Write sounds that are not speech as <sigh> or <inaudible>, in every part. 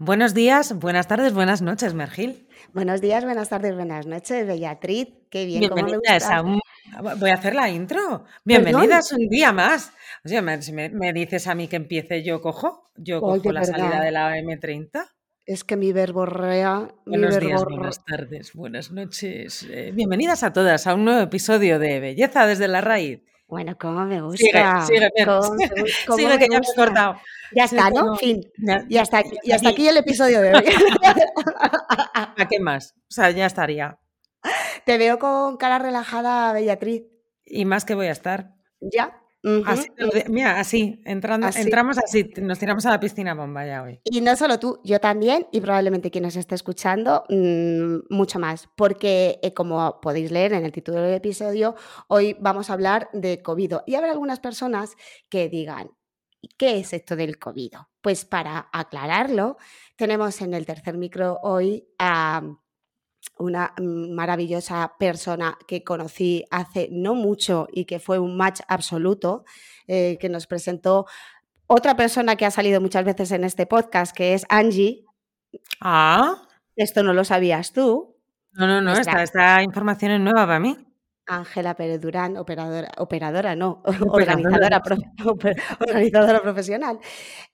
Buenos días, buenas tardes, buenas noches, Mergil. Buenos días, buenas tardes, buenas noches, Bellatriz. Qué bien, Bienvenidas a un... Voy a hacer la intro. Bienvenidas un día más. O sea, si me, dices a mí que empiece, yo cojo. Yo cojo la salida de la M30. Es que mi verborrea. Buenos días, buenas tardes, buenas noches. Eh, bienvenidas a todas a un nuevo episodio de Belleza desde la raíz. Bueno, cómo me gusta. Sigue, sigue, sigue que ya me he cortado. Ya está, ¿no? Fin. Ya, está, y hasta aquí el episodio de hoy. <laughs> ¿A qué más? O sea, ya estaría. Te veo con cara relajada, Bellatriz. Y más que voy a estar. ¿Ya? Mira, así, entrando, entramos así, nos tiramos a la piscina bomba ya hoy. Y no solo tú, yo también, y probablemente quien nos esté escuchando, mm, mucho más, porque eh, como podéis leer en el título del episodio, hoy vamos a hablar de COVID. Y habrá algunas personas que digan, ¿qué es esto del COVID? Pues para aclararlo, tenemos en el tercer micro hoy a una maravillosa persona que conocí hace no mucho y que fue un match absoluto, eh, que nos presentó otra persona que ha salido muchas veces en este podcast, que es Angie. Ah. Esto no lo sabías tú. No, no, no, esta, esta información es nueva para mí. Ángela Pérez Durán, operadora, operadora no, <laughs> organizadora, <laughs> organizadora profesional.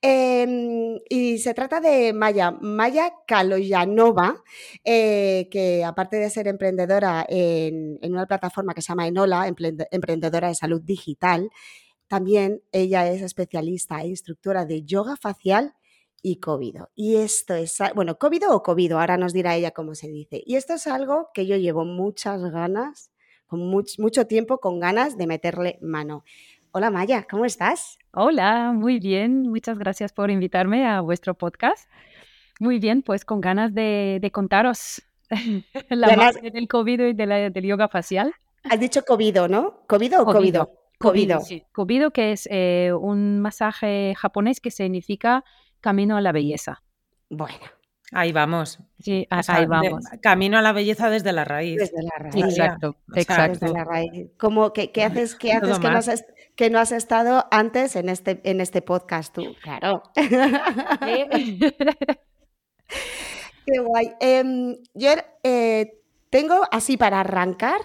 Em, y se trata de Maya, Maya Kaloyanova, eh, que aparte de ser emprendedora en, una plataforma que se llama Enola, emprendedora de salud digital, también ella es especialista e instructora de yoga facial y COVID. Y esto es, bueno, COVID o COVID, ahora nos dirá ella cómo se dice. Y esto es algo que yo llevo muchas ganas con mucho tiempo con ganas de meterle mano. Hola Maya, ¿cómo estás? Hola, muy bien. Muchas gracias por invitarme a vuestro podcast. Muy bien, pues con ganas de, contaros <laughs> la base del COVID y del yoga facial. Has dicho COVID, ¿no? ¿COVID o COVID? COVID, sí. COVID, que es eh, un masaje japonés que significa camino a la belleza. Bueno, Ahí vamos. Sí, ahí vamos. camino a la belleza desde la raíz. Desde la raíz. Exacto, exacto. Desde la raíz. Como que, ¿Qué haces, qué haces que, no has, que no has estado antes en este, en este podcast tú? Claro. <laughs> qué guay. Em, yo eh, tengo así para arrancar.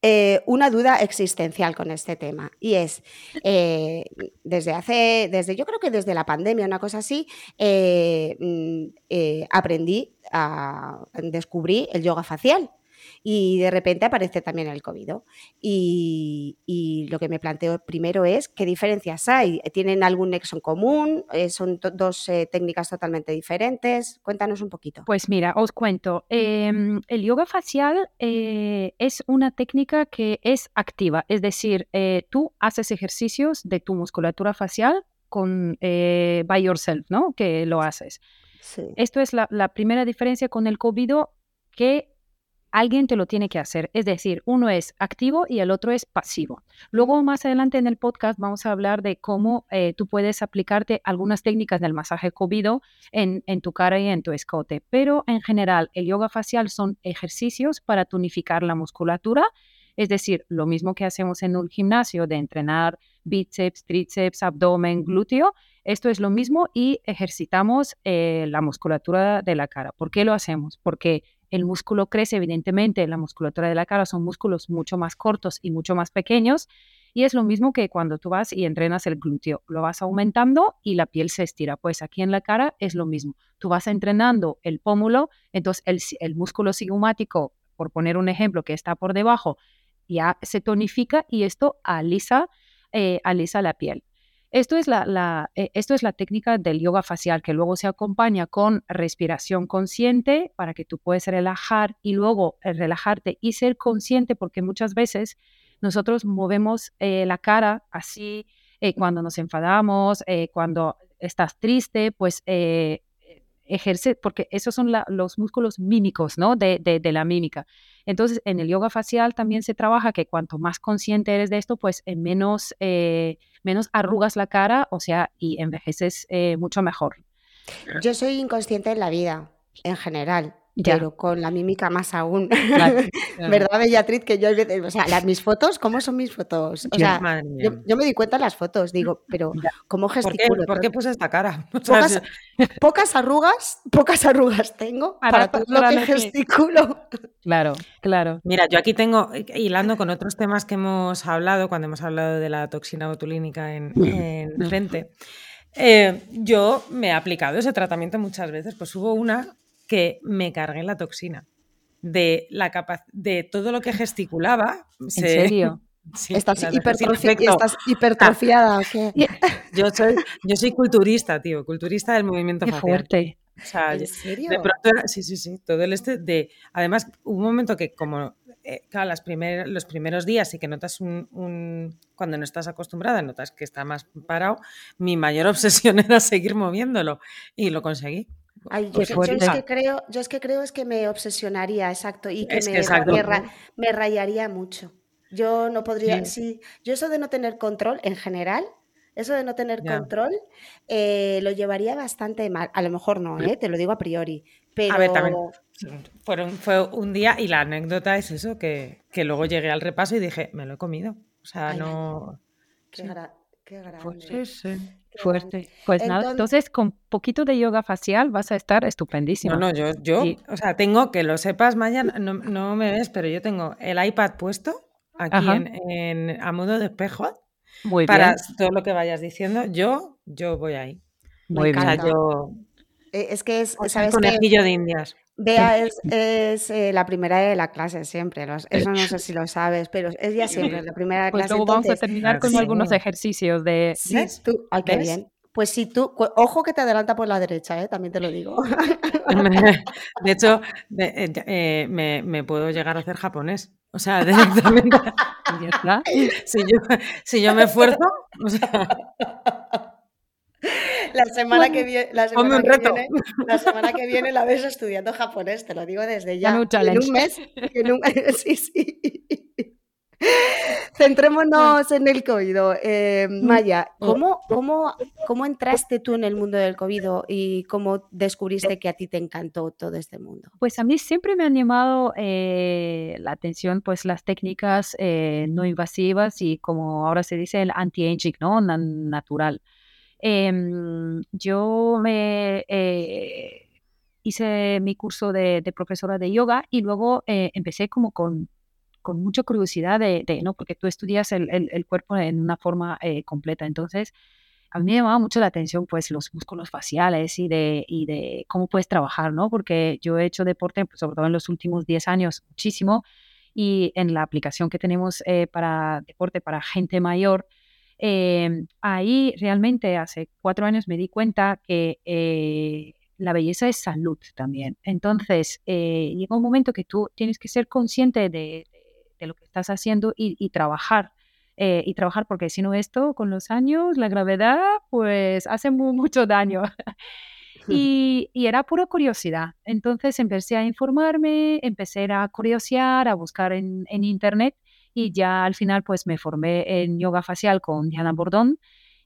Eh, una duda existencial con este tema y es eh, desde hace, desde yo creo que desde la pandemia, una cosa así, eh, mm, aprendí a descubrí el yoga facial y de repente aparece también el COVID. Y, lo que me planteo primero es qué diferencias hay. ¿Tienen algún nexo en común? Eh, ¿Son dos eh, técnicas totalmente diferentes? Cuéntanos un poquito. Pues mira, os cuento. Em, el yoga facial eh, es una técnica que es activa, es decir, tú haces ejercicios de tu musculatura facial con by yourself, ¿no? Que lo haces. Esto es la, la, primera diferencia con el COVID que alguien te lo tiene que hacer. Es decir, uno es activo y el otro es pasivo. Luego, más adelante en el podcast, vamos a hablar de cómo eh, tú puedes aplicarte algunas técnicas del masaje COVID en, en tu cara y en tu escote. Pero en general, el yoga facial son ejercicios para tonificar la musculatura. Es decir, lo mismo que hacemos en un gimnasio de entrenar bíceps, tríceps, abdomen, glúteo. Esto es lo mismo y ejercitamos eh, la musculatura de la cara. ¿Por qué lo hacemos? Porque el músculo crece, evidentemente, la musculatura de la cara son músculos mucho más cortos y mucho más pequeños. Y es lo mismo que cuando tú vas y entrenas el glúteo, lo vas aumentando y la piel se estira. Pues aquí en la cara es lo mismo. Tú vas entrenando el pómulo, entonces el, músculo cigomático, por poner un ejemplo, que está por debajo, ya se tonifica y esto alisa, eh, alisa la piel. Esto es la, eh, esto es la técnica del yoga facial que luego se acompaña con respiración consciente para que tú puedas relajar y luego eh, relajarte y ser consciente porque muchas veces nosotros movemos eh, la cara así cuando nos enfadamos, cuando estás triste, pues ejerce, porque esos son los músculos mímicos, ¿no? De, de, la mímica. Entonces, en el yoga facial también se trabaja que cuanto más consciente eres de esto, pues menos, menos arrugas la cara, o sea, y envejeces mucho mejor. Yo soy inconsciente en la vida, en general pero con la mímica más aún. <laughs> ¿Verdad, Bellatriz? Que yo, o sea, las, mis fotos, ¿cómo son mis fotos? O sea, yo, me di cuenta en las fotos, digo, <laughs> pero ¿cómo gesticulo? ¿Por qué, puse esta cara? <laughs> Pocas, arrugas, pocas arrugas tengo para, todo lo que gesticulo. Claro, claro. Mira, yo aquí tengo, hilando con otros temas que hemos hablado, cuando hemos hablado de la toxina botulínica en, en frente, eh, yo me he aplicado ese tratamiento muchas veces. Pues hubo una que me cargué la toxina de la de todo lo que gesticulaba. ¿En serio? <laughs> ¿Estás, hipertrofiada. Yo soy, yo soy culturista, tío, culturista del movimiento Qué fuerte. ¿En serio? sí, sí, sí, todo el este de... Además, un momento que como, eh, claro, las los primeros días y que notas un, Cuando no estás acostumbrada, notas que está más parado, mi mayor <laughs> obsesión era seguir moviéndolo y lo conseguí yo, es que creo, yo es que creo es que me obsesionaría, exacto, y que, me, me, rayaría mucho. Yo no podría, sí. yo eso de no tener control en general, eso de no tener control, eh, lo llevaría bastante mal. A lo mejor no, ¿eh? te lo digo a priori. Pero... A ver, también fueron, fue un día y la anécdota es eso, que, que, luego llegué al repaso y dije, me lo he comido. O sea, no... Qué, qué grande. Pues sí, sí. Fuerte. Pues nada, entonces con poquito de yoga facial vas a estar estupendísimo. No, no, yo, yo o sea, tengo, que lo sepas, Maya, no, no, me ves, pero yo tengo el iPad puesto aquí en, a modo de espejo. Muy para todo lo que vayas diciendo, yo, yo voy ahí. Muy bien. yo, eh, es que es, ¿sabes conejillo de indias. Bea es, es eh, la primera de la clase siempre, eso no sé si lo sabes, pero es ya siempre la primera de pues clase. Luego vamos a terminar con algunos ejercicios de... Sí, tú, ay, qué bien. Pues si tú, ojo que te adelanta por la derecha, ¿eh? también te lo digo. <laughs> De hecho, eh, eh, me, me, puedo llegar a hacer japonés. O sea, <laughs> directamente. <laughs> Si yo, si yo me esfuerzo, o sea... La semana, que, viene, la, semana que viene, la semana que viene la ves estudiando japonés, te lo digo desde ya. En un mes. <laughs> sí, sí. Centrémonos en el COVID. Eh, Maya, ¿cómo, cómo, ¿cómo entraste tú en el mundo del COVID y cómo descubriste que a ti te encantó todo este mundo? Pues a mí siempre me han llamado eh, la atención pues las técnicas eh, no invasivas y como ahora se dice el anti-aging, ¿no? Natural. Em, yo me eh, hice mi curso de, profesora de yoga y luego eh, empecé como con, con mucha curiosidad de, ¿no? Porque tú estudias el, el, cuerpo en una forma eh, completa. Entonces, a mí me llamaba mucho la atención pues los músculos faciales y de, y de cómo puedes trabajar, ¿no? Porque yo he hecho deporte, pues, sobre todo en los últimos 10 años, muchísimo, y en la aplicación que tenemos para deporte para gente mayor, Em, ahí realmente hace cuatro años me di cuenta que eh, la belleza es salud también. Entonces, eh, llega un momento que tú tienes que ser consciente de, lo que estás haciendo y, trabajar. Eh, y trabajar, porque si no esto, con los años, la gravedad, pues hace mucho daño. <laughs> y, era pura curiosidad. Entonces empecé a informarme, empecé a curiosear, a buscar en, en internet y ya al final pues me formé en yoga facial con Diana Bordón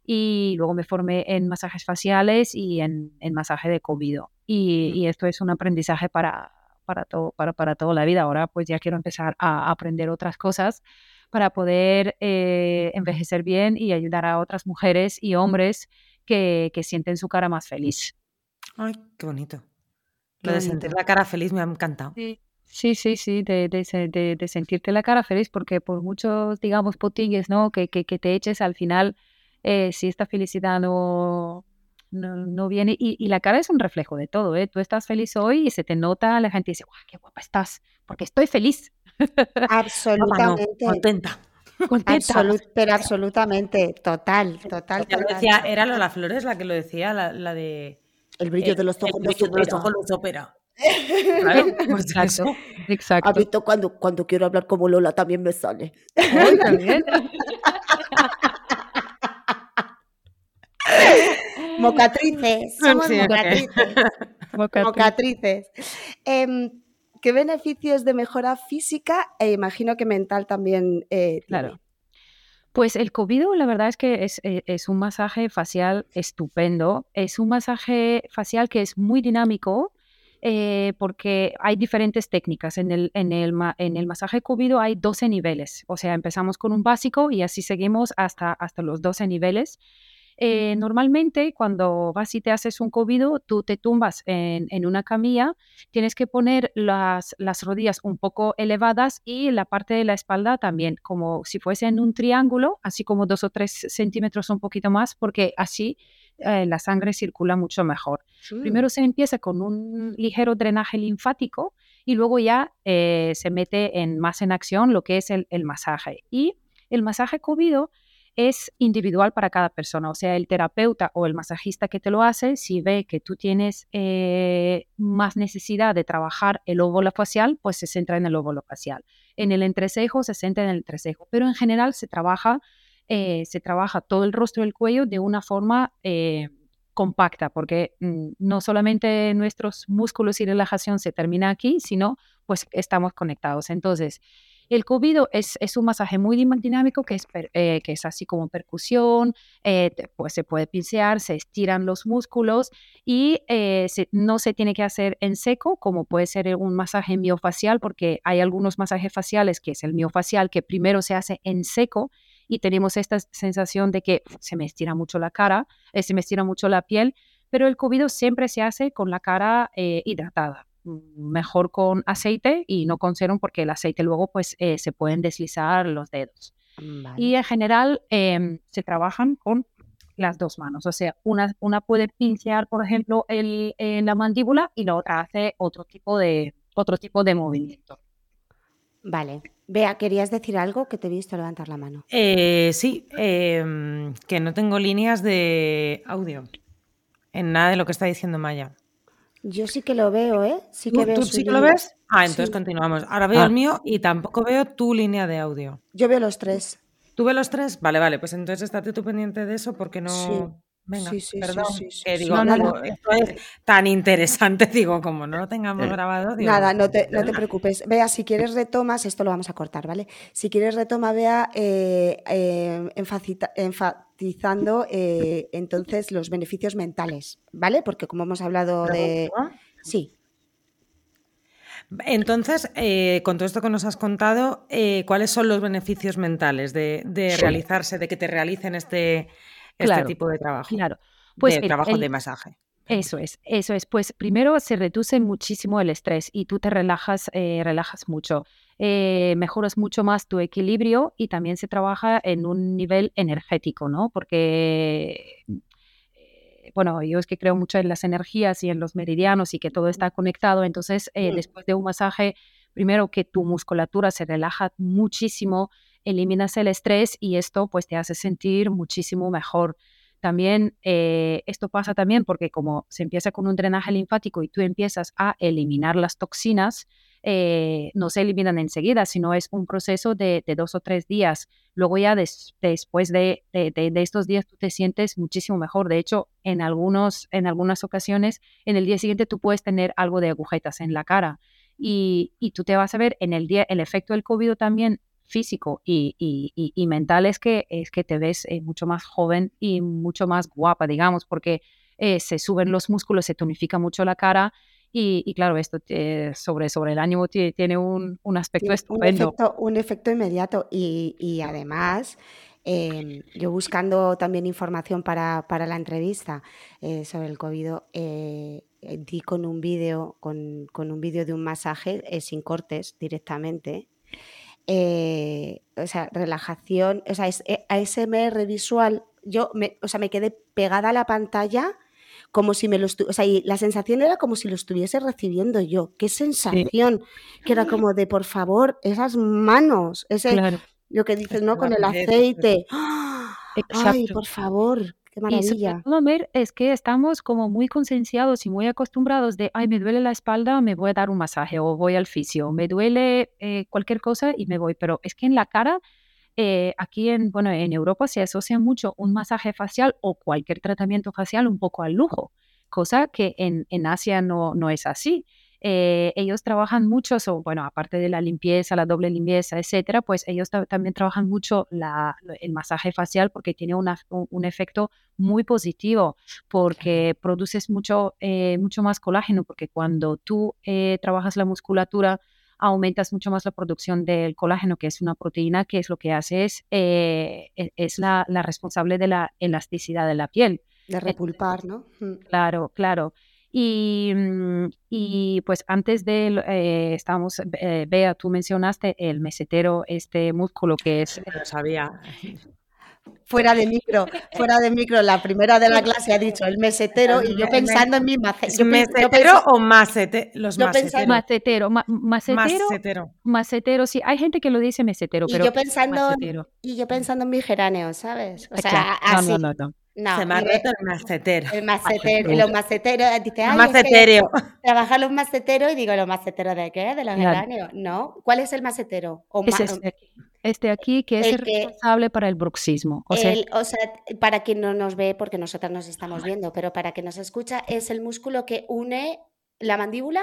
y luego me formé en masajes faciales y en, masaje de comido. Y, esto es un aprendizaje para, para, todo, para, para toda la vida. Ahora pues ya quiero empezar a aprender otras cosas para poder eh, envejecer bien y ayudar a otras mujeres y hombres que, que sienten su cara más feliz. Ay, qué bonito. Lo de sentir la cara feliz me ha encantado. Sí. Sí, sí, sí, de, de, de, sentirte la cara feliz, porque por muchos, digamos, potingues, ¿no? Que, que, que te eches al final, eh, si esta felicidad no, no, viene, y, la cara es un reflejo de todo, ¿eh? Tú estás feliz hoy y se te nota, la gente dice, ¡guau, qué guapa estás! Porque estoy feliz. <laughs> Absolutamente. contenta. <laughs> Contenta. pero absolutamente, total, total. total. Decía, era Lola Flores la que lo decía, la, la de... El brillo de los ojos, el brillo de los ojos los opera. Pues <laughs> exacto, exacto. A mí cuando, cuando quiero hablar como Lola también me sale. mocatrices, somos <laughs> mocatrices. mocatrices. Em, ¿Qué beneficios de mejora física e imagino que mental también eh, Claro. Pues el COVID, la verdad es que es, eh, es, un masaje facial estupendo. Es un masaje facial que es muy dinámico eh, porque hay diferentes técnicas. En el, en, el, en el masaje COVID hay 12 niveles. O sea, empezamos con un básico y así seguimos hasta, hasta los 12 niveles. Eh, normalmente cuando vas y te haces un COVID, tú te tumbas en, una camilla, tienes que poner las, las, rodillas un poco elevadas y la parte de la espalda también, como si fuese en un triángulo, así como dos o tres centímetros un poquito más, porque así eh, la sangre circula mucho mejor. Primero se empieza con un ligero drenaje linfático y luego ya eh, se mete en, más en acción lo que es el, el masaje. Y el masaje COVID es individual para cada persona. O sea, el terapeuta o el masajista que te lo hace, si ve que tú tienes eh, más necesidad de trabajar el óvulo facial, pues se centra en el óvulo facial. En el entrecejo se centra en el entrecejo, pero en general se trabaja, eh, se trabaja todo el rostro y el cuello de una forma eh, compacta, porque mm, no solamente nuestros músculos y relajación se termina aquí, sino pues estamos conectados. Entonces, el COVID es, es un masaje muy dinámico que es, eh, que es así como percusión, eh, pues se puede pincear, se estiran los músculos y eh, no se tiene que hacer en seco como puede ser un masaje miofacial porque hay algunos masajes faciales que es el miofacial que primero se hace en seco y tenemos esta sensación de que se me estira mucho la cara, se me estira mucho la piel, pero el COVID siempre se hace con la cara hidratada mejor con aceite y no con serum porque el aceite luego pues eh, se pueden deslizar los dedos. Y en general em, se trabajan con las dos manos, o sea, una, una puede pincear, por ejemplo, el, la mandíbula y la otra hace otro tipo de, otro tipo de movimiento. Vale. Vea, ¿querías decir algo que te he visto levantar la mano? Eh, sí, em, que no tengo líneas de audio en nada de lo que está diciendo Maya. Yo sí que lo veo, ¿eh? Sí que veo ¿Tú sí que lo ves? Ah, entonces continuamos. Ahora veo el ah. mío y tampoco veo tu línea de audio. Yo veo los tres. ¿Tú ves los tres? Vale, vale, pues entonces estate tú pendiente de eso porque no... Venga, sí, sí, perdón, que digo, no, esto es tan interesante, <laughs> digo, como no lo tengamos eh, grabado. Nada, no te, no te preocupes. Vea, si quieres retomas, esto lo vamos a cortar, ¿vale? Si quieres retoma, vea, eh, eh, enfatizando entonces los beneficios mentales, ¿vale? Porque como hemos hablado de... Sí. Entonces, con todo esto que nos has contado, ¿cuáles son los beneficios mentales de, de realizarse, de que te realicen este este tipo de trabajo. Claro. Pues de trabajo de masaje. Eso es, eso es. Pues primero se reduce muchísimo el estrés y tú te relajas, eh, relajas mucho. Eh, mejoras mucho más tu equilibrio y también se trabaja en un nivel energético, ¿no? Porque, eh, bueno, yo es que creo mucho en las energías y en los meridianos y que todo está conectado. Entonces, mm. después de un masaje, primero que tu musculatura se relaja muchísimo, eliminas el estrés y esto pues te hace sentir muchísimo mejor. También eh, esto pasa también porque como se empieza con un drenaje linfático y tú empiezas a eliminar las toxinas, eh, no se eliminan enseguida, sino es un proceso de, dos o tres días. Luego ya después de, estos días tú te sientes muchísimo mejor. De hecho, en, algunos, en algunas ocasiones, en el día siguiente tú puedes tener algo de agujetas en la cara. Y, y, tú te vas a ver en el día, el efecto del COVID también físico y, mental es que, es que te ves eh, mucho más joven y mucho más guapa, digamos, porque eh, se suben los músculos, se tonifica mucho la cara y, claro, esto sobre, sobre el ánimo tiene un, aspecto estupendo. Un efecto, inmediato y, además... Em, yo buscando también información para, la entrevista eh, sobre el COVID, di con un vídeo con, con, un vídeo de un masaje sin cortes directamente eh, o sea, relajación, o sea, es, eh, ASMR visual, yo me, o sea, me quedé pegada a la pantalla como si me lo o sea, y la sensación era como si lo estuviese recibiendo yo. Qué sensación, que era como de, por favor, esas manos, ese, lo que dices, ¿no? Con el aceite. ¡Ah! Ay, por favor, Qué maravilla. Y ver es que estamos como muy concienciados y muy acostumbrados de, ay, me duele la espalda, me voy a dar un masaje o voy al fisio, me duele eh, cualquier cosa y me voy. Pero es que en la cara, eh, aquí en, bueno, en Europa se asocia mucho un masaje facial o cualquier tratamiento facial un poco al lujo. cosa que en, en Asia no, no es así. Eh, ellos trabajan mucho, bueno, aparte de la limpieza, la doble limpieza, etcétera, pues ellos también trabajan mucho el masaje facial porque tiene un, efecto muy positivo, porque produces mucho, eh, mucho más colágeno, porque cuando tú eh, trabajas la musculatura, aumentas mucho más la producción del colágeno, que es una proteína que es lo que hace es, e, es la, la, responsable de la elasticidad de la piel. De repulpar, ¿no? Claro, claro. Y, mm, y, pues antes de, eh, estábamos, eh, Bea, tú mencionaste el mesetero, este músculo que es... Lo sabía. Fuera de micro, <laughs> fuera de micro, la primera de la clase ha dicho el mesetero y yo pensando en mi macetero. ¿Mesetero o macete? Los maceteros. Macetero, macetero, macetero. sí, hay gente que lo dice mesetero, pero y yo pensando, Y yo pensando en mi geraneo, ¿sabes? O sea, así. No, no, no. No, se me ha roto el macetero. El macetero, los maceteros. Dice, macetero. trabajar los maceteros y digo, ¿los maceteros de qué? De los geranios. No. ¿Cuál es el macetero? O es este, aquí, este aquí, que es el responsable para el bruxismo. O, sea, o sea, para quien no nos ve, porque nosotras nos estamos viendo, pero para quien nos escucha, es el músculo que une la mandíbula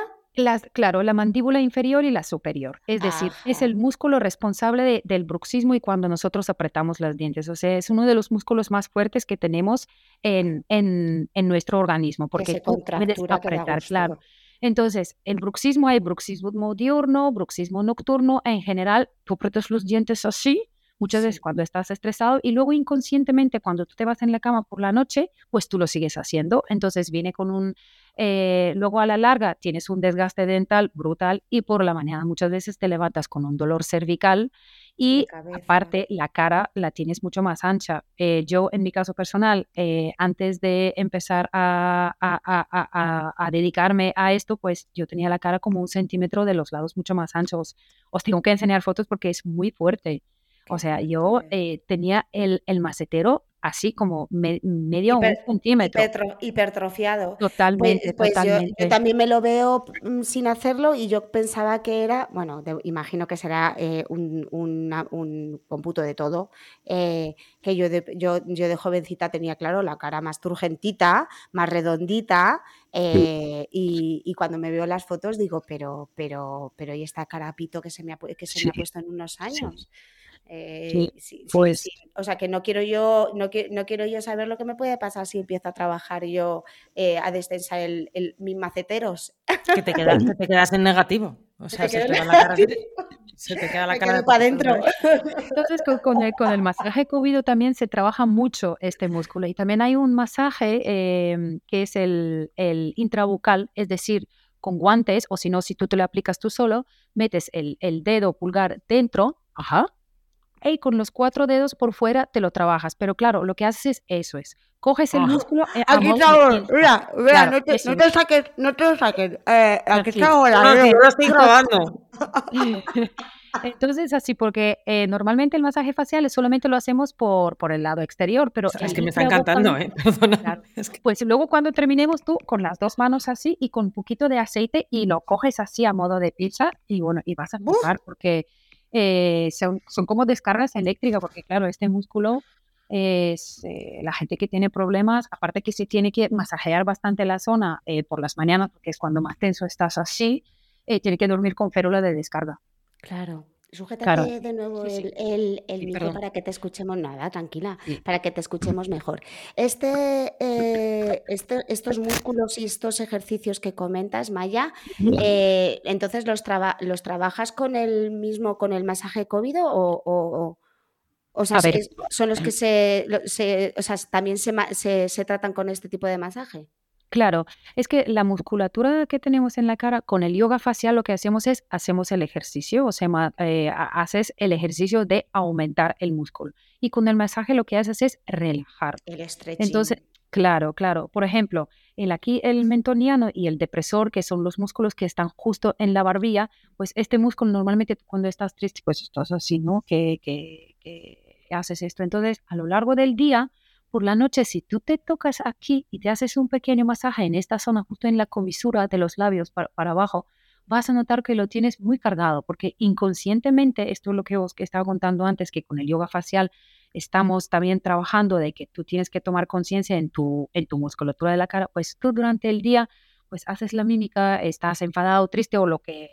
claro, la mandíbula inferior y la superior. Es decir, es el músculo responsable del bruxismo y cuando nosotros apretamos las dientes. O sea, es uno de los músculos más fuertes que tenemos en, en, nuestro organismo, porque puedes apretar, claro. Entonces, el bruxismo hay bruxismo diurno, bruxismo nocturno. En general, tú apretas los dientes así, muchas veces cuando estás estresado y luego inconscientemente cuando tú te vas en la cama por la noche, pues tú lo sigues haciendo. Entonces viene con un eh, luego a la larga tienes un desgaste dental brutal y por la mañana muchas veces te levantas con un dolor cervical y aparte la cara la tienes mucho más ancha. Eh, yo en mi caso personal, eh, antes de empezar a, a, dedicarme a esto, pues yo tenía la cara como un centímetro de los lados mucho más anchos. Os tengo que enseñar fotos porque es muy fuerte. O sea, yo tenía el, el macetero así como medio un centímetro. hipertrofiado. Totalmente, pues, pues Yo, también me lo veo mm, sin hacerlo y yo pensaba que era, bueno, imagino que será eh, un, un, cómputo de todo, eh, que yo de, yo, yo de jovencita tenía, claro, la cara más turgentita, más redondita, eh, y, cuando me veo las fotos digo, pero, pero, pero, ¿y esta carapito que se me ha, que se me ha puesto en unos años? Eh, pues o sea que no quiero yo no, no, quiero yo saber lo que me puede pasar si empiezo a trabajar yo eh, a destensar el, mis maceteros. Que te quedas, te quedas en negativo. O sea se te, la cara, se te queda la cara para adentro entonces con, el, con el masaje cubido también se trabaja mucho este músculo y también hay un masaje em, que es el, el intrabucal es decir con guantes o si no si tú te lo aplicas tú solo metes el, el dedo pulgar dentro ajá y con los cuatro dedos por fuera te lo trabajas. Pero claro, lo que haces es eso es. Coges el músculo. Eh, aquí está, mira, mira, no, te, no, te, saques, no te saques. Eh, aquí está ahora. No, no, estoy <laughs> grabando. Entonces, así, porque eh, normalmente el masaje facial solamente lo hacemos por, por el lado exterior, pero... Es que me está encantando, ¿eh? <laughs> Perdona. Pues luego cuando terminemos tú con las dos manos así y con un poquito de aceite y lo coges así a modo de pizza y bueno, y vas a jugar porque eh, son, como descargas eléctricas, porque claro, este músculo es eh, la gente que tiene problemas, aparte que se tiene que masajear bastante la zona eh, por las mañanas, porque es cuando más tenso estás así, tiene que dormir con férula de descarga. Claro. Sujétate de nuevo el, el, micro para que te escuchemos nada, tranquila, para que te escuchemos mejor. Este, eh, este, estos músculos y estos ejercicios que comentas, Maya, eh, entonces los, los trabajas con el mismo, con el masaje COVID o, o, sea, son los que se, o sea, también se, se, se tratan con este tipo de masaje. Claro, es que la musculatura que tenemos en la cara, con el yoga facial lo que hacemos es, hacemos el ejercicio, o sea, eh, haces el ejercicio de aumentar el músculo. Y con el masaje lo que haces es relajar. El Entonces, claro, claro. Por ejemplo, el aquí el mentoniano y el depresor, que son los músculos que están justo en la barbilla, pues este músculo normalmente cuando estás triste, pues estás así, ¿no? Que, que, que haces esto. Entonces, a lo largo del día, por la noche, si tú te tocas aquí y te haces un pequeño masaje en esta zona, justo en la comisura de los labios para, abajo, vas a notar que lo tienes muy cargado, porque inconscientemente, esto es lo que os estaba contando antes, que con el yoga facial estamos también trabajando de que tú tienes que tomar conciencia en tu, en tu musculatura de la cara, pues tú durante el día pues haces la mímica, estás enfadado, triste o lo que,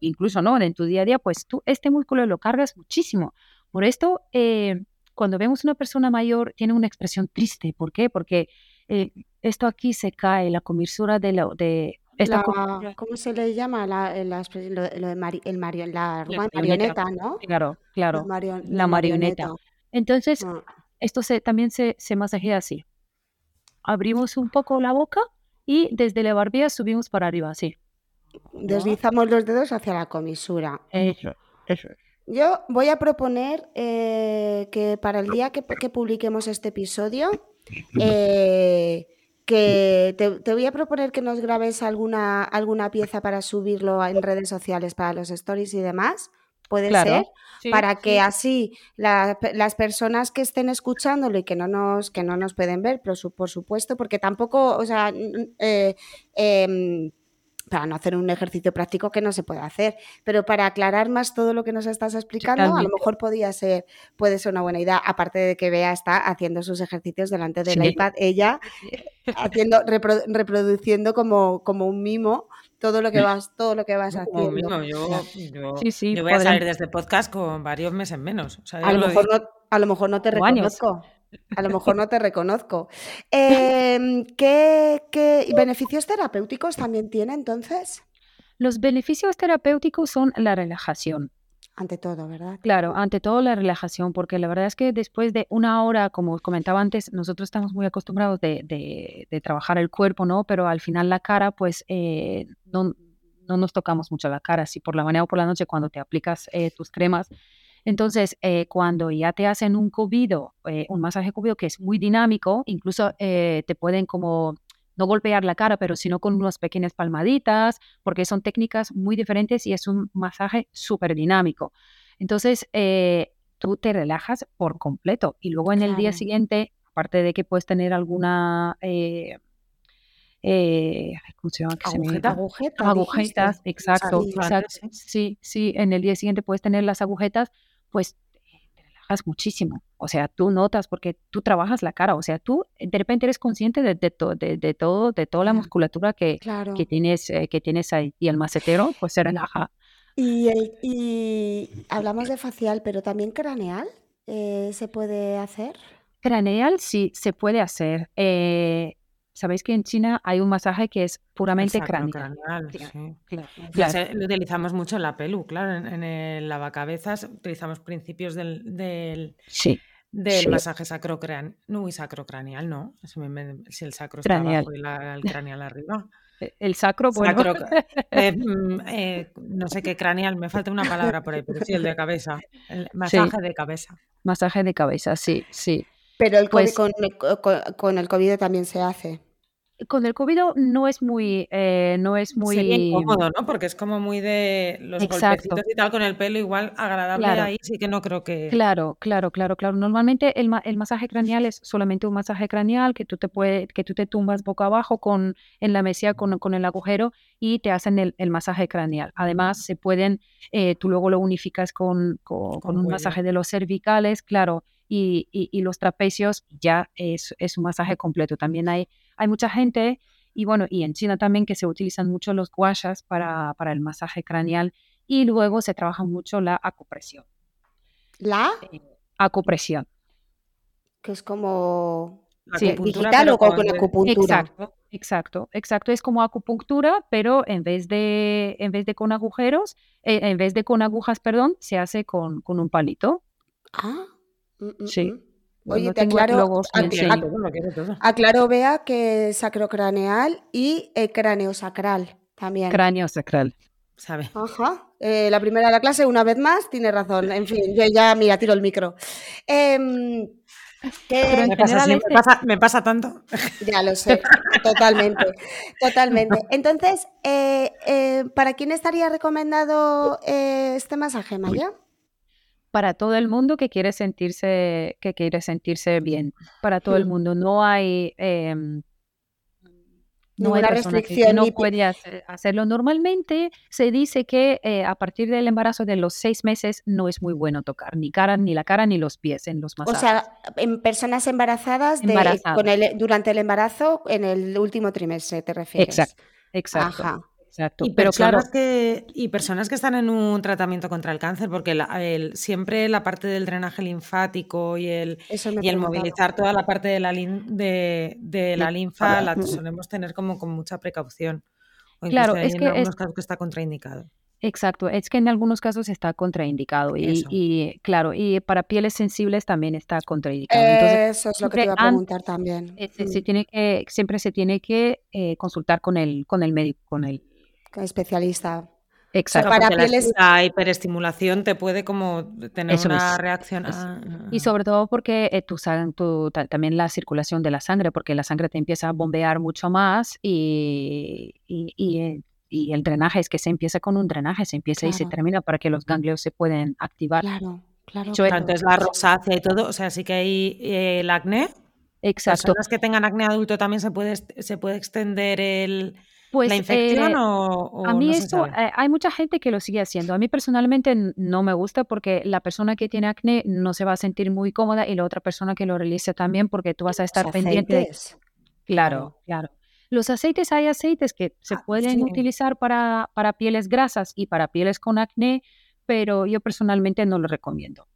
incluso no, en tu día a día, pues tú este músculo lo cargas muchísimo. Por esto, eh, cuando vemos una persona mayor, tiene una expresión triste. ¿Por qué? Porque eh, esto aquí se cae, la comisura de, la, de esta ¿Cómo se le llama? La, eh, la, lo, de el mario, la, marioneta, ¿no? Claro, claro. la marioneta. Entonces, ah. esto se, también se, se masajea así. Abrimos un poco la boca y desde la barbilla subimos para arriba, así. Deslizamos los dedos hacia la comisura. Eso, eso Yo voy a proponer eh, que para el día que, publiquemos este episodio, eh, que te, voy a proponer que nos grabes alguna, alguna pieza para subirlo en redes sociales, para los stories y demás. Puede ser, para que así las personas que estén escuchándolo y que no nos, que no nos pueden ver, pero por supuesto, porque tampoco, o sea, eh, em, para no hacer un ejercicio práctico que no se puede hacer, pero para aclarar más todo lo que nos estás explicando, a lo mejor podría ser, puede ser una buena idea, aparte de que Bea está haciendo sus ejercicios delante del iPad, ella <laughs> haciendo, reproduciendo como, como un mimo todo lo que vas, todo lo que vas haciendo. yo, voy a salir de este podcast con varios meses menos. a, lo mejor no, a lo mejor no te reconozco. A lo mejor no te reconozco. Em, ¿qué, beneficios terapéuticos también tiene entonces? Los beneficios terapéuticos son la relajación. Ante todo, ¿verdad? Claro, ante todo la relajación, porque la verdad es que después de una hora, como os comentaba antes, nosotros estamos muy acostumbrados de, trabajar el cuerpo, ¿no? Pero al final la cara, pues eh, no, nos tocamos mucho la cara, si por la mañana o por la noche cuando te aplicas eh, tus cremas, entonces, eh, cuando ya te hacen un cubido, eh, un masaje cubido que es muy dinámico, incluso eh, te pueden como no golpear la cara, pero sino con unas pequeñas palmaditas, porque son técnicas muy diferentes y es un masaje súper dinámico. Entonces, tú te relajas por completo y luego en el día siguiente, aparte de que puedes tener alguna... ¿cómo se llama? agujetas, exacto, exacto. Sí, sí, en el día siguiente puedes tener las agujetas pues te relajas muchísimo. O sea, tú notas porque tú trabajas la cara, o sea, tú de repente eres consciente de, de, de, todo, de toda la musculatura que, que, tienes, eh, que tienes ahí. Y el macetero, pues se relaja. Y, y hablamos de facial, pero también craneal, eh, ¿se puede hacer? Craneal sí se puede hacer. Eh, Sabéis que en China hay un masaje que es puramente craneal. Lo utilizamos mucho en la pelu, claro, en, el lavacabezas utilizamos principios del, del, del masaje sacrocraneal, no, y sacrocraneal, ¿no? Si el sacro está abajo y el <laughs> craneal arriba. E, el sacro, bueno. <laughs> Eh, mm, eh, no sé qué craneal, me falta una palabra por ahí, pero sí, el de cabeza. El masaje de cabeza. Masaje de cabeza, sí, sí. Pero el pues con, con, el COVID también se hace con el COVID no es muy, eh, no es muy incómodo, ¿no? Porque es como muy de los golpecitos y tal con el pelo igual agradable ahí, sí que no creo que. Claro, claro, claro, claro. Normalmente el, el, masaje craneal es solamente un masaje craneal que tú te puede, que tú te tumbas boca abajo con en la mesilla con, con el agujero y te hacen el, el masaje craneal. Además se pueden, eh, tú luego lo unificas con, con, un masaje de los cervicales, claro. Y, y, y, los trapecios ya es, es un masaje completo. También hay hay mucha gente, y bueno, y en China también que se utilizan mucho los guayas para, para el masaje craneal y luego se trabaja mucho la acupresión. ¿La? Eh, acupresión. Que es como sí, digital o con, acupuntura. Exacto, exacto, exacto. Es como acupuntura, pero en vez de, en vez de con agujeros, eh, en vez de con agujas, perdón, se hace con, con un palito. Ah. Mm, mm, sí. Mm. Oye, te aclaro, aclaro, vea que sacrocraneal y eh, sacral también. Cráneo sacral. ¿Sabe? Ajá. Eh, la primera de la clase, una vez más, tiene razón. En fin, yo ya, mira, tiro el micro. Em, me, pasa, tanto. Ya lo sé, totalmente, totalmente. <laughs> Entonces, eh, eh, ¿para quién estaría recomendado este masaje, Maya? Para todo el mundo que quiere sentirse, que quiere sentirse bien, para todo el <laughs> mundo. No hay, em, no hay restricción que no puede hacerlo normalmente. Se dice que eh, a partir del embarazo de los seis meses no es muy bueno tocar ni cara, ni la cara, ni los pies en los masajes. O sea, en personas embarazadas, durante el embarazo, en el último trimestre, ¿te refieres? Exacto, exacto. Exacto. Y pero personas que, y personas que están en un tratamiento contra el cáncer, porque siempre la parte del drenaje linfático y el, y el movilizar toda la parte de la, de, la linfa la solemos tener como con mucha precaución. claro, es que en algunos casos que está contraindicado. Exacto, es que en algunos casos está contraindicado y, claro, y para pieles sensibles también está contraindicado. Eso es lo que te iba a preguntar también. Se, mm. tiene que, siempre se tiene que eh, consultar con el, con el médico, con el especialista. Exacto. para pieles... la, hiperestimulación te puede como tener una reacción. Y sobre todo porque eh, tu, tu, también la circulación de la sangre, porque la sangre te empieza a bombear mucho más y, y, eh, el drenaje es que se empieza con un drenaje, se empieza y se termina para que los ganglios se pueden activar. Claro, claro. Entonces la rosácea y todo, o sea, sí que hay eh, el acné. Exacto. Personas que tengan acné adulto también se puede, se puede extender el pues, ¿La infección eh, o, A mí esto, eh, hay mucha gente que lo sigue haciendo. A mí personalmente no me gusta porque la persona que tiene acné no se va a sentir muy cómoda y la otra persona que lo realice también porque tú vas a estar pendiente. Claro, claro. Los aceites, hay aceites que se ah, pueden utilizar para, para pieles grasas y para pieles con acné, pero yo personalmente no lo recomiendo.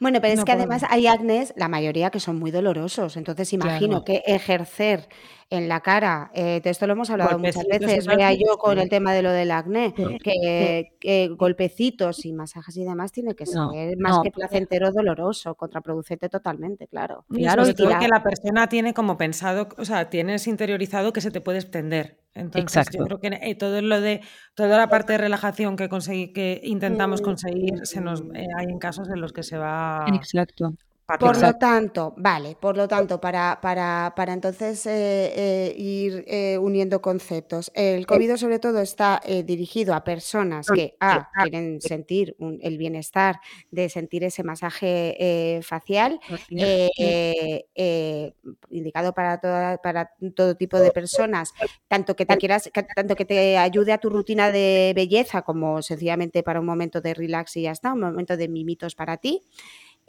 Bueno, pero es que además hay acné, la mayoría que son muy dolorosos, entonces imagino que ejercer en la cara. Eh, de esto lo hemos hablado muchas veces. Vea yo con el tema de lo del acné, que, golpecitos y masajes y demás tiene que ser más que placentero doloroso, contraproducente totalmente, claro. claro, que la persona tiene como pensado, o sea, tienes interiorizado que se te puede extender. Entonces, yo creo que eh, todo lo de toda la parte de relajación que conseguí, que intentamos mm. conseguir, se nos eh, hay en casos en los que se va. Exacto. Por lo tanto, vale, por lo tanto, para, para, para entonces eh, eh, ir eh, uniendo conceptos, el COVID sobre todo está dirigido a personas que A, quieren sentir el bienestar de sentir ese masaje facial, indicado para, toda, para todo tipo de personas, tanto que te quieras, tanto que te ayude a tu rutina de belleza como sencillamente para un momento de relax y ya está, un momento de mimitos para ti.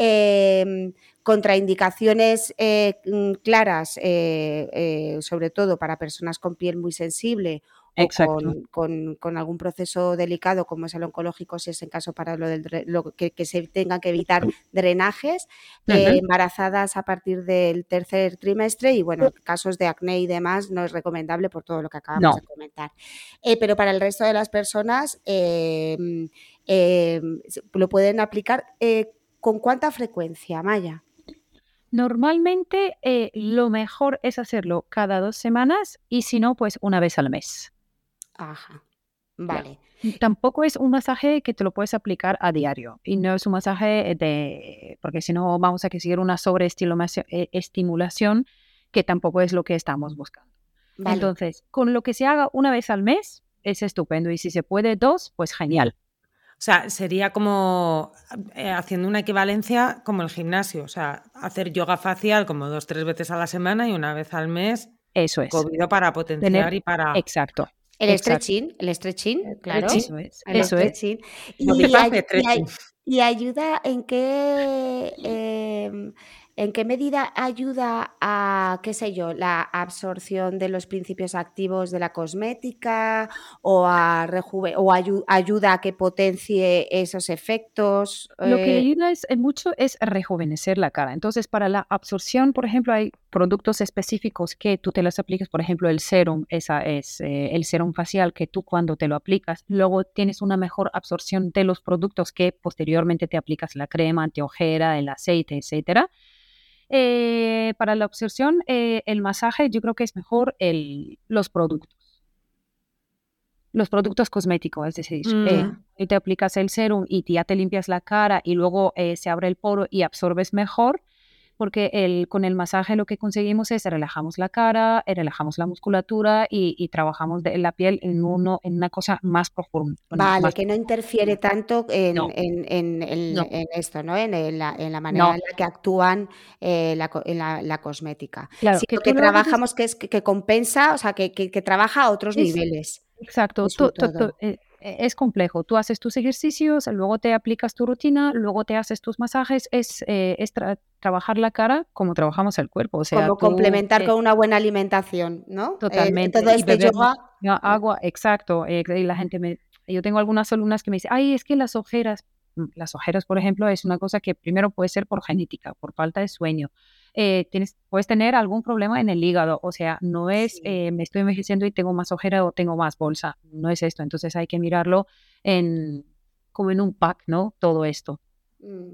Em, contraindicaciones eh, mm, claras, eh, eh, sobre todo para personas con piel muy sensible o con, algún proceso delicado como es el oncológico, si es en caso para lo, del, que, se tengan que evitar drenajes, embarazadas a partir del tercer trimestre y bueno, casos de acné y demás no es recomendable por todo lo que acabamos de comentar. pero para el resto de las personas em, em, lo pueden aplicar ¿Con cuánta frecuencia, Maya? Normalmente eh, lo mejor es hacerlo cada dos semanas y si no, pues una vez al mes. Ajá, vale. Tampoco es un masaje que te lo puedes aplicar a diario y no es un masaje de, porque si no vamos a seguir una sobreestimulación que tampoco es lo que estamos buscando. Entonces, con lo que se haga una vez al mes es estupendo y si se puede dos, pues genial. O sea, sería como eh, haciendo una equivalencia como el gimnasio. O sea, hacer yoga facial como dos, tres veces a la semana y una vez al mes. Eso es. para potenciar y para. Exacto. El stretching, el stretching, claro. Eso es. Eso es. Y, y, ayuda en qué. Em, ¿En qué medida ayuda a, qué sé yo, la absorción de los principios activos de la cosmética o, a o ayuda a que potencie esos efectos? Lo que eh, ayuda es, mucho es rejuvenecer la cara. Entonces, para la absorción, por ejemplo, hay productos específicos que tú te los aplicas, por ejemplo, el serum, esa es eh, el serum facial que tú cuando te lo aplicas, luego tienes una mejor absorción de los productos que posteriormente te aplicas la crema antiojera, el aceite, etcétera. Eh, para la absorción, eh, el masaje, yo creo que es mejor el, los productos. Los productos cosméticos, es decir, eh, mm. te aplicas el serum y ya te limpias la cara y luego se abre el poro y absorbes mejor. Porque el, con el masaje lo que conseguimos es relajamos la cara, eh, relajamos la musculatura y, trabajamos de, la piel en, uno, en una cosa más profunda. Vale, que no interfiere tanto en, en, esto, ¿no? En, la, manera en la que actúan eh, la, la, cosmética. Claro, que, que trabajamos que, es, que, compensa, o sea, que, trabaja a otros niveles. Exacto, es complejo. Tú haces tus ejercicios, luego te aplicas tu rutina, luego te haces tus masajes. Es, eh, trabajar la cara como trabajamos el cuerpo. O sea, como complementar con una buena alimentación, ¿no? Eh, totalmente. todo este yoga. Agua, exacto. Eh, y la gente me. Yo tengo algunas alumnas que me dicen, ay, es que las ojeras, mm, las ojeras, por ejemplo, es una cosa que primero puede ser por genética, por falta de sueño. Eh, tienes, puedes tener algún problema en el hígado. O sea, no es eh, me estoy envejeciendo y tengo más ojera o tengo más bolsa. No es esto. Entonces hay que mirarlo en, como en un pack, ¿no? Todo esto. Mm.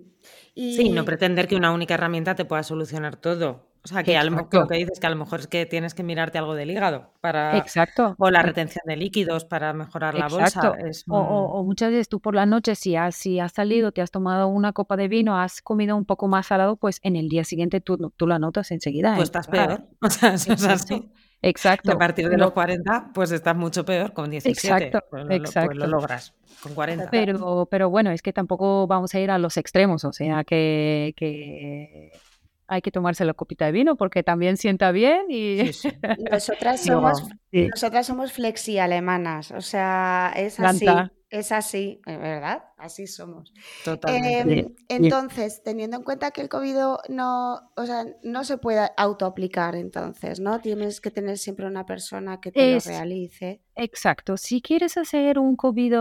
Sí, no pretender que una única herramienta te pueda solucionar todo. O sea, que a lo, que dices que a lo mejor es que tienes que mirarte algo del hígado para Exacto. o la retención de líquidos para mejorar la bolsa. O, muchas veces tú por la noche si has, si has salido, te has tomado una copa de vino, has comido un poco más salado, pues en el día siguiente tú, tú lo notas enseguida. Pues estás peor. <laughs> O sea, eso es así. Exacto. a partir de los 40, pues estás mucho peor con 17. Exacto, pues, exacto. Pues lo logras con 40. Pero, pero bueno, es que tampoco vamos a ir a los extremos, o sea que, que hay que tomarse la copita de vino porque también sienta bien y <laughs> nosotras somos nosotras somos flexi alemanas o sea es así es así verdad así somos. Totalmente. Em, entonces teniendo en cuenta que el covid no o sea no se puede autoaplicar entonces no tienes que tener siempre una persona que te lo realice. exacto si quieres hacer un covid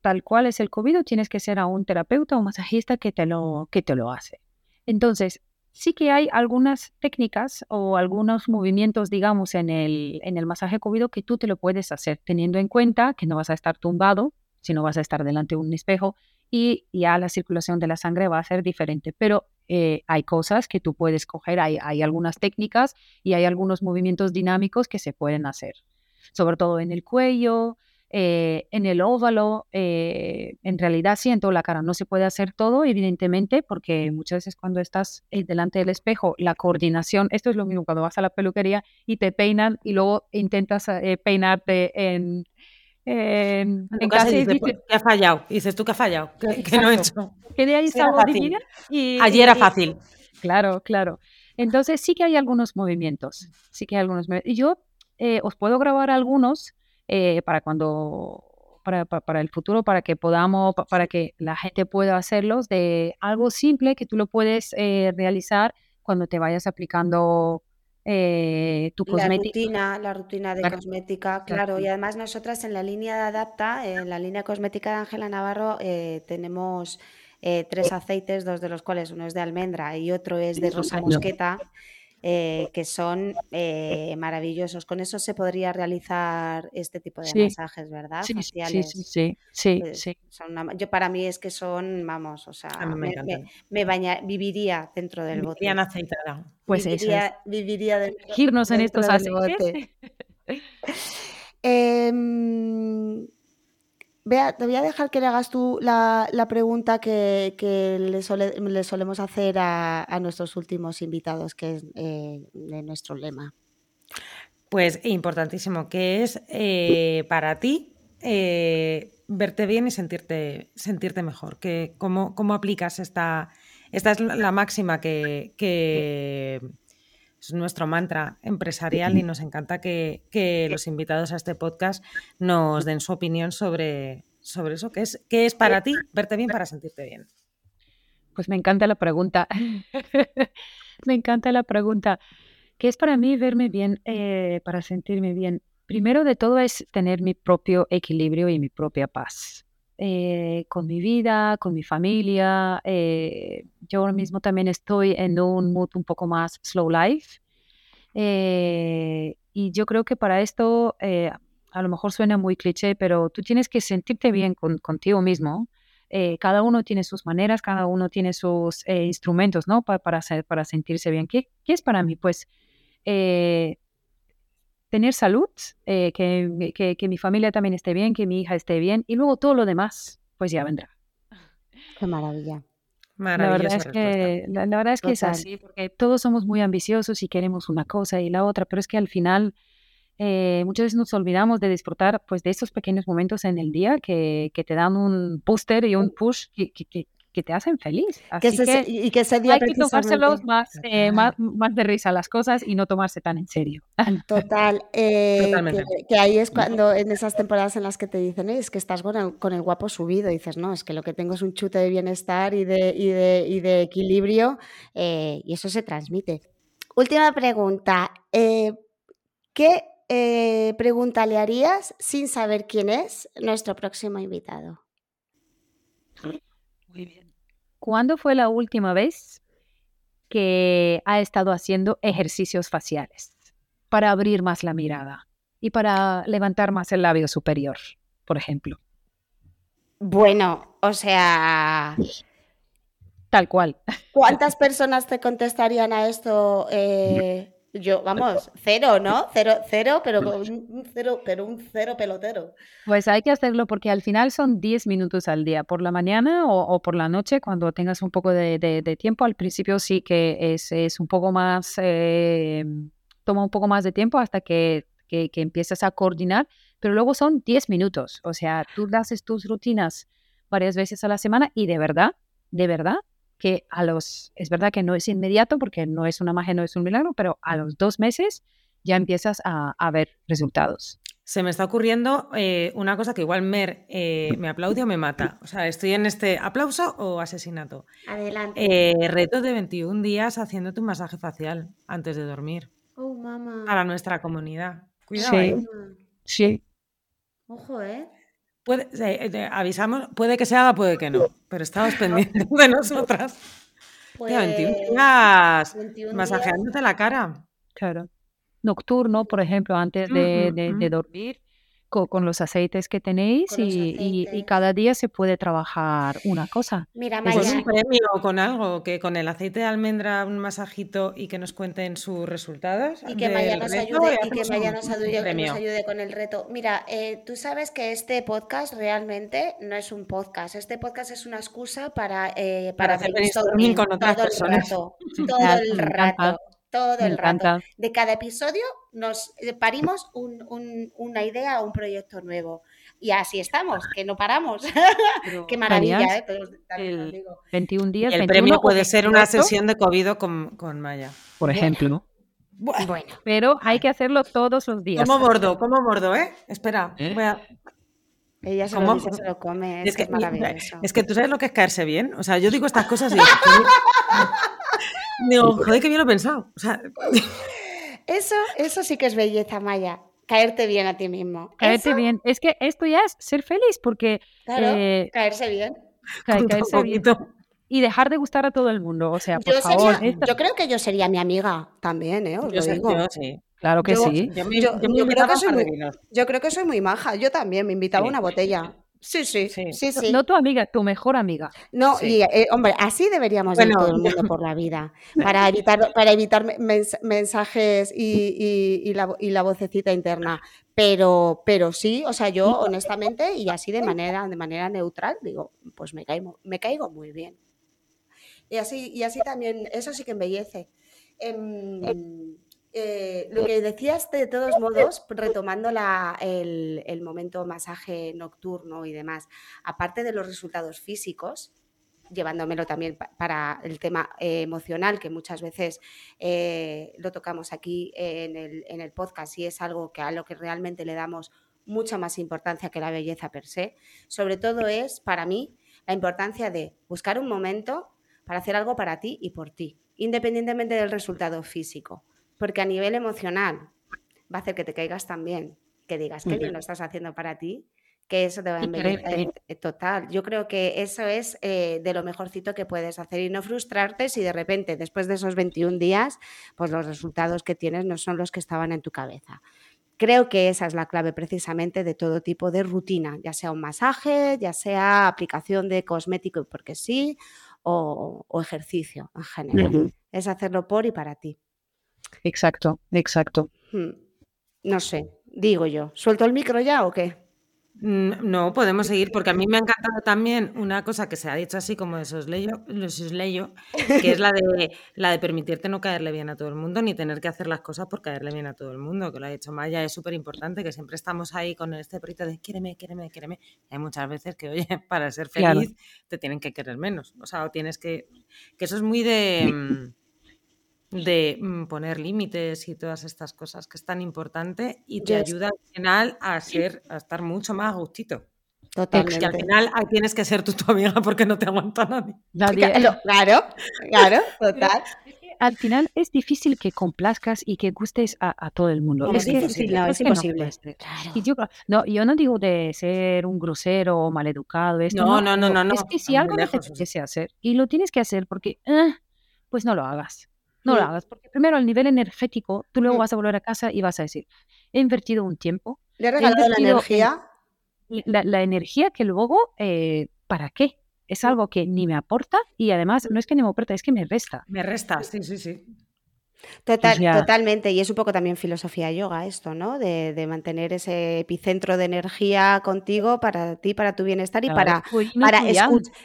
tal cual es el covid tienes que ser a un terapeuta o masajista que te lo que te lo hace. Entonces sí que hay algunas técnicas o algunos movimientos, digamos, en el, en el masaje COVID que tú te lo puedes hacer, teniendo en cuenta que no vas a estar tumbado, sino vas a estar delante de un espejo y ya la circulación de la sangre va a ser diferente. Pero eh, hay cosas que tú puedes coger, hay, hay algunas técnicas y hay algunos movimientos dinámicos que se pueden hacer, sobre todo en el cuello, eh, en el óvalo, eh, en realidad sí, en toda la cara. No se puede hacer todo, evidentemente, porque muchas veces cuando estás eh, delante del espejo, la coordinación, esto es lo mismo cuando vas a la peluquería y te peinan y luego intentas peinarte en, en, casa y dices, ¿qué ha fallado? Dices, ¿tú qué has fallado? ¿Qué, no he hecho? Que de ahí y, Ayer era fácil. Claro, claro. Entonces sí que hay algunos movimientos, sí que hay algunos Y yo os puedo grabar algunos eh, para cuando para, para, el futuro, para que podamos, para que la gente pueda hacerlos de algo simple que tú lo puedes eh, realizar cuando te vayas aplicando eh, tu cosmética. La rutina, la rutina de cosmética, claro. Y además nosotras en la línea de Adapta, en la línea cosmética de Ángela Navarro, tenemos tres aceites, dos de los cuales uno es de almendra y otro es de rosa mosqueta. Eh, que son eh, maravillosos. Con eso se podría realizar este tipo de masajes, ¿verdad? Sí, sí, sí, sí, sí, yo para mí es que son, vamos, o sea, me, me, baña, viviría dentro del bote. Vivirían aceitada. Pues viviría, eso es. viviría dentro, Girnos en estos aceites. <laughs> eh, Vea, te voy a dejar que le hagas tú la, pregunta que, le, solemos hacer a, nuestros últimos invitados, que es eh, de nuestro lema. Pues importantísimo, que es eh, para ti eh, verte bien y sentirte, sentirte mejor. Que, ¿cómo, ¿Cómo aplicas esta? Esta es la máxima que, que es nuestro mantra empresarial y nos encanta que, los invitados a este podcast nos den su opinión sobre, sobre eso. ¿Qué es, ¿Qué es para ti verte bien para sentirte bien? Pues me encanta la pregunta. <laughs> me encanta la pregunta. ¿Qué es para mí verme bien eh, para sentirme bien? Primero de todo es tener mi propio equilibrio y mi propia paz. Eh, con mi vida, con mi familia. Eh, yo ahora mismo también estoy en un mood un poco más slow life. Eh, y yo creo que para esto, a lo mejor suena muy cliché, pero tú tienes que sentirte bien contigo mismo. cada uno tiene sus maneras, cada uno tiene sus instrumentos, ¿no? Para, para, para sentirse bien. ¿Qué, ¿Qué, es para mí? Pues tener salud, eh, que, que, mi familia también esté bien, que mi hija esté bien y luego todo lo demás, pues ya vendrá. Qué maravilla. La verdad es que, la, verdad es, que es así, porque todos somos muy ambiciosos y queremos una cosa y la otra, pero es que al final eh, muchas veces nos olvidamos de disfrutar pues, de esos pequeños momentos en el día que, que te dan un booster y un push que, que, que te hacen feliz. Así que, y que ese día hay que tomárselos más, eh, más, más, de risa las cosas y no tomarse tan en serio. <laughs> Total. Eh, que, ahí es cuando en esas temporadas en las que te dicen es que estás con el, con el, guapo subido, dices, no, es que lo que tengo es un chute de bienestar y de, y de, y de equilibrio eh, y eso se transmite. Última pregunta. ¿Qué pregunta le harías sin saber quién es nuestro próximo invitado? Muy bien. ¿Cuándo fue la última vez que ha estado haciendo ejercicios faciales para abrir más la mirada y para levantar más el labio superior, por ejemplo? Bueno, o sea... Tal cual. ¿Cuántas personas te contestarían a esto? Eh, yo, vamos, cero, ¿no? Cero, cero, pero un cero, pero un cero pelotero. Pues hay que hacerlo porque al final son 10 minutos al día, por la mañana o, por la noche, cuando tengas un poco de, tiempo. Al principio sí que es, un poco más, eh, toma un poco más de tiempo hasta que, que, que empiezas a coordinar, pero luego son 10 minutos. O sea, tú haces tus rutinas varias veces a la semana y de verdad, de verdad, que a los, es verdad que no es inmediato porque no es una magia, no es un milagro, pero a los dos meses ya empiezas a, ver resultados. Se me está ocurriendo eh, una cosa que igual Mer eh, me aplaude o me mata. O sea, estoy en este aplauso o asesinato. Adelante. Eh, reto de 21 días haciéndote un masaje facial antes de dormir. Oh, mamá. Para nuestra comunidad. Cuidado. Sí. sí. Ojo, ¿eh? Puede, eh, avisamos, puede que se haga, puede que no, pero estamos pendientes <laughs> de nosotras. Pues, 21 días masajeándote la cara. Claro. Nocturno, por ejemplo, antes de, de, de dormir con, los aceites que tenéis y, cada día se puede trabajar una cosa. Mira, Maya. un premio con algo, que con el aceite de almendra un masajito y que nos cuenten sus resultados. Y que Maya nos ayude, y que Maya nos ayude, con el reto. Mira, eh, tú sabes que este podcast realmente no es un podcast. Este podcast es una excusa para, eh, para, hacer con otras personas. todo el rato <laughs> todo el rato. De cada episodio nos eh, parimos una idea o un proyecto nuevo. Y así estamos, que no paramos. <laughs> Qué maravilla, ¿eh? el 21 días. el premio puede ser una sesión de COVID con, con Maya. Por ejemplo. Bueno. Pero hay que hacerlo todos los días. Como bordo, como bordo, ¿eh? Espera, ¿Eh? voy a... Ella se lo, se lo, come, es, que, es maravilloso. Es que tú sabes lo que es caerse bien. O sea, yo digo estas cosas y... <laughs> Digo, joder, que bien lo he pensado. Eso, eso sí que es belleza, Maya. Caerte bien a ti mismo. Caerte bien. Es que esto ya es ser feliz, porque. Claro, eh, caerse bien. caerse bien. Y dejar de gustar a todo el mundo. O sea, por yo favor. Yo creo que yo sería mi amiga también, ¿eh? Os yo lo digo. sí. Claro que sí. Yo, creo que soy muy, yo, creo que soy muy, maja. Yo también me invitaba una botella. Sí, sí, sí, sí, No tu amiga, tu mejor amiga. No, y eh, hombre, así deberíamos ir todo el mundo por la vida, para <laughs> evitar, para evitar mensajes y, y, la, y, la, vocecita interna. Pero, pero sí, o sea, yo honestamente y así de manera, de manera neutral, digo, pues me caigo, me caigo muy bien. Y así, y así también, eso sí que embellece. Em, eh, lo que decías de todos modos, retomando el, momento masaje nocturno y demás, aparte de los resultados físicos, llevándomelo también para el tema eh, emocional, que muchas veces eh, lo tocamos aquí en el, podcast y es algo que a lo que realmente le damos mucha más importancia que la belleza per se, sobre todo es para mí la importancia de buscar un momento para hacer algo para ti y por ti, independientemente del resultado físico porque a nivel emocional va a hacer que te caigas también, que digas que bien lo estás haciendo para ti, que eso te va a embellecer eh, total. Yo creo que eso es eh, de lo mejorcito que puedes hacer y no frustrarte si de repente después de esos 21 días, pues los resultados que tienes no son los que estaban en tu cabeza. Creo que esa es la clave precisamente de todo tipo de rutina, ya sea un masaje, ya sea aplicación de cosmético porque sí, o, ejercicio en general. Es hacerlo por y para ti. Exacto, exacto. Hmm. No sé, digo yo. ¿Suelto el micro ya o qué? Mm, no, podemos seguir, porque a mí me ha encantado también una cosa que se ha dicho así como de sosleyo, que es la de, la de permitirte no caerle bien a todo el mundo, ni tener que hacer las cosas por caerle bien a todo el mundo, que lo ha dicho Maya, es súper importante, que siempre estamos ahí con este perito de quíreme, quíreme, quíreme. hay muchas veces que, oye, <laughs> para ser feliz te tienen que querer menos, o sea, o tienes que... que eso es muy de... De mm, poner límites y todas estas cosas que es tan importante y te ayuda al final a ser a estar mucho más gustito. Totalmente. Y al final ahí tienes que ser tú tu amiga porque no te aguanta nadie. <laughs> Claro, claro, total. Al final es difícil que complazcas y que gustes a, todo el mundo. es, difícil, no, es, imposible. Y yo, no, yo no digo de ser un grosero o maleducado. Esto, no, no, no, no, no, Es que si algo no te apetece hacer y lo tienes que hacer porque, eh, pues no lo hagas. No lo hagas, porque primero al nivel energético, tú luego vas a volver a casa y vas a decir, he invertido un tiempo. ¿Le he regalado la energía? la, energía que luego, eh, ¿para qué? Es algo que ni me aporta y además no es que ni me aporta, es que me resta. Me resta, sí, sí, sí. Total, totalmente, y es un poco también filosofía yoga esto, ¿no? De, mantener ese epicentro de energía contigo para ti, para tu bienestar y para, para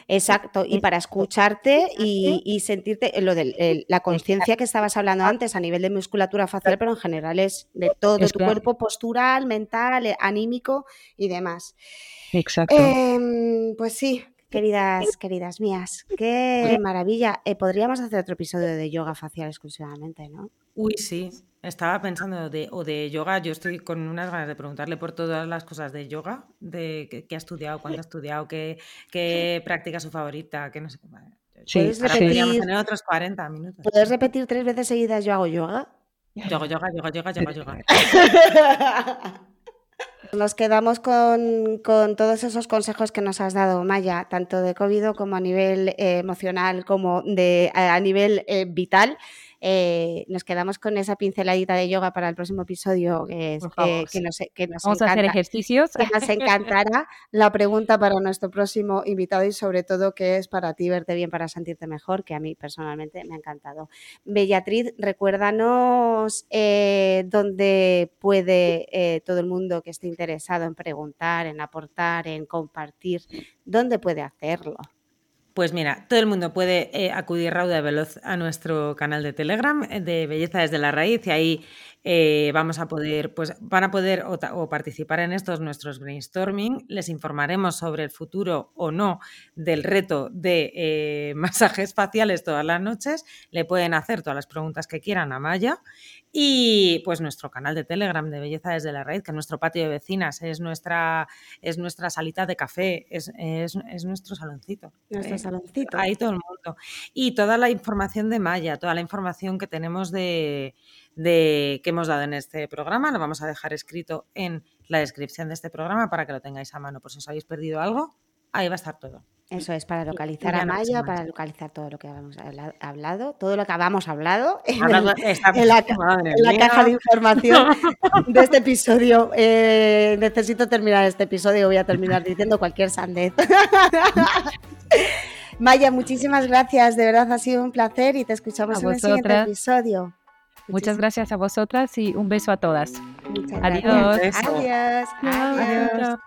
exacto, y para escucharte y, sentirte lo de la conciencia que estabas hablando antes a nivel de musculatura facial, pero en general es de todo tu cuerpo postural, mental, eh, anímico y demás. Exacto. Em, pues sí, Queridas, queridas mías, qué maravilla. Eh, podríamos hacer otro episodio de yoga facial exclusivamente, ¿no? Uy, sí. Estaba pensando de, o de yoga, yo estoy con unas ganas de preguntarle por todas las cosas de yoga, de qué, ha estudiado, cuándo ha estudiado, qué, qué práctica su favorita, qué no sé qué. ¿Puedes repetir, tener otros 40 minutos. ¿Puedes repetir tres veces seguidas yo hago yoga? Yoga, yoga, yoga, yoga, yoga, yoga. Nos quedamos con, todos esos consejos que nos has dado, Maya, tanto de COVID como a nivel eh, emocional como de, a nivel eh, vital. Eh, nos quedamos con esa pinceladita de yoga para el próximo episodio que, nos, que nos Vamos a hacer ejercicios. Que nos encantará la pregunta para nuestro próximo invitado y sobre todo que es para ti verte bien, para sentirte mejor, que a mí personalmente me ha encantado. Bellatriz, recuérdanos eh, dónde puede eh, todo el mundo que esté interesado en preguntar, en aportar, en compartir, dónde puede hacerlo. Pues mira, todo el mundo puede eh, acudir rauda veloz a nuestro canal de Telegram eh, de Belleza desde la Raíz y ahí eh, vamos a poder, pues van a poder o, participar en estos nuestros brainstorming. Les informaremos sobre el futuro o no del reto de <laughs> masajes faciales todas las noches. Le pueden hacer todas las preguntas que quieran a Maya y pues nuestro canal de Telegram de Belleza desde la Raíz, que es nuestro patio de vecinas, es nuestra, es nuestra salita de café, es, nuestro saloncito. Nuestro saloncito. Ahí todo el mundo. Y toda la información de Maya, toda la información que tenemos de, de que hemos dado en este programa, lo vamos a dejar escrito en la descripción de este programa para que lo tengáis a mano por si os habéis perdido algo. Ahí va a estar todo. Eso es, para localizar a Maya, para localizar todo lo que habíamos hablado, todo lo que habíamos hablado en, la, <laughs> caja de información <laughs> de este episodio. Eh, necesito terminar este episodio, voy a terminar diciendo cualquier sandez. <laughs> Maya, muchísimas gracias, de verdad ha sido un placer y te escuchamos en el siguiente episodio. Muchas gracias a vosotras y un beso a todas. Adiós. Adiós. Adiós.